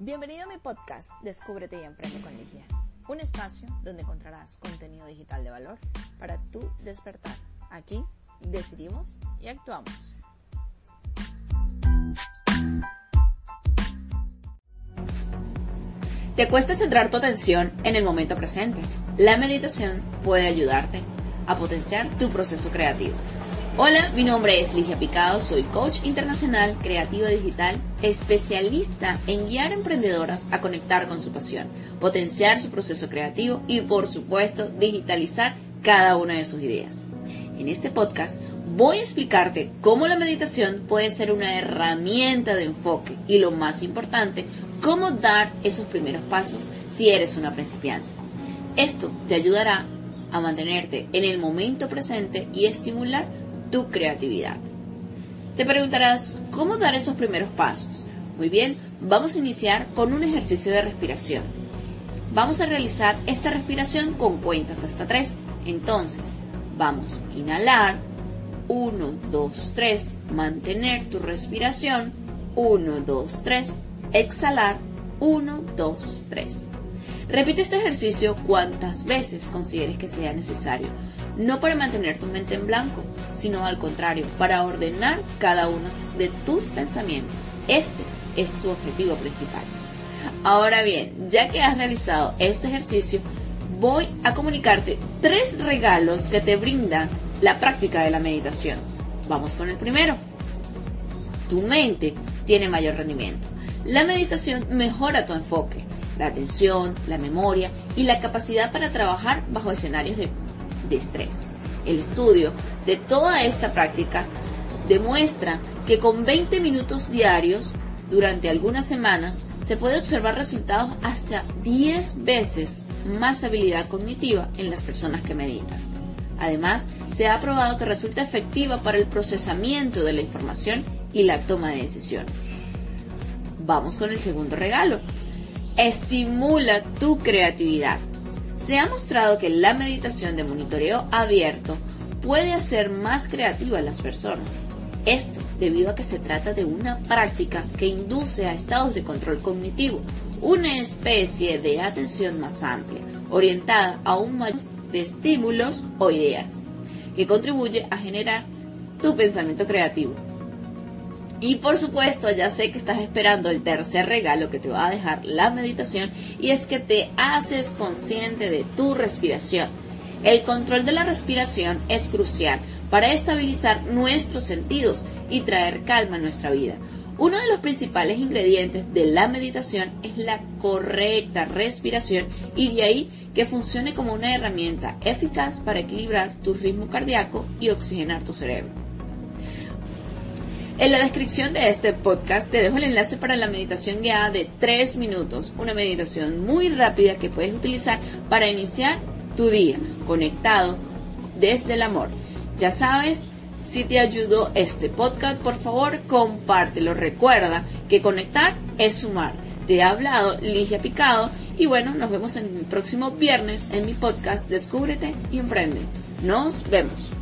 Bienvenido a mi podcast Descúbrete y Emprende con Ligia, un espacio donde encontrarás contenido digital de valor para tu despertar. Aquí decidimos y actuamos. Te cuesta centrar tu atención en el momento presente. La meditación puede ayudarte a potenciar tu proceso creativo. Hola, mi nombre es Ligia Picado, soy coach internacional, creativa digital, especialista en guiar emprendedoras a conectar con su pasión, potenciar su proceso creativo y por supuesto digitalizar cada una de sus ideas. En este podcast voy a explicarte cómo la meditación puede ser una herramienta de enfoque y lo más importante, cómo dar esos primeros pasos si eres una principiante. Esto te ayudará a mantenerte en el momento presente y estimular tu creatividad. Te preguntarás, ¿cómo dar esos primeros pasos? Muy bien, vamos a iniciar con un ejercicio de respiración. Vamos a realizar esta respiración con cuentas hasta 3. Entonces, vamos a inhalar. 1, 2, 3. Mantener tu respiración. 1, 2, 3. Exhalar. 1, 2, 3. Repite este ejercicio cuantas veces consideres que sea necesario, no para mantener tu mente en blanco, sino al contrario, para ordenar cada uno de tus pensamientos. Este es tu objetivo principal. Ahora bien, ya que has realizado este ejercicio, voy a comunicarte tres regalos que te brinda la práctica de la meditación. Vamos con el primero. Tu mente tiene mayor rendimiento. La meditación mejora tu enfoque la atención, la memoria y la capacidad para trabajar bajo escenarios de, estrés. El estudio de toda esta práctica demuestra que con 20 minutos diarios durante algunas semanas se puede observar resultados hasta 10 veces más habilidad cognitiva en las personas que meditan. Además, se ha probado que resulta efectiva para el procesamiento de la información y la toma de decisiones. Vamos con el segundo regalo, estimula tu creatividad. Se ha mostrado que la meditación de monitoreo abierto puede hacer más creativa a las personas. Esto debido a que se trata de una práctica que induce a estados de control cognitivo, una especie de atención más amplia, orientada a un mayor de estímulos o ideas, que contribuye a generar tu pensamiento creativo. Y por supuesto, ya sé que estás esperando el tercer regalo que te va a dejar la meditación y es que te haces consciente de tu respiración. El control de la respiración es crucial para estabilizar nuestros sentidos y traer calma a nuestra vida. Uno de los principales ingredientes de la meditación es la correcta respiración y de ahí que funcione como una herramienta eficaz para equilibrar tu ritmo cardíaco y oxigenar tu cerebro. En la descripción de este podcast te dejo el enlace para la meditación guiada de 3 minutos, una meditación muy rápida que puedes utilizar para iniciar tu día conectado desde el amor. Ya sabes, si te ayudó este podcast, por favor compártelo. Recuerda que conectar es sumar. Te ha hablado Ligia Picado y bueno, nos vemos en el próximo viernes en mi podcast Descúbrete y Emprende. Nos vemos.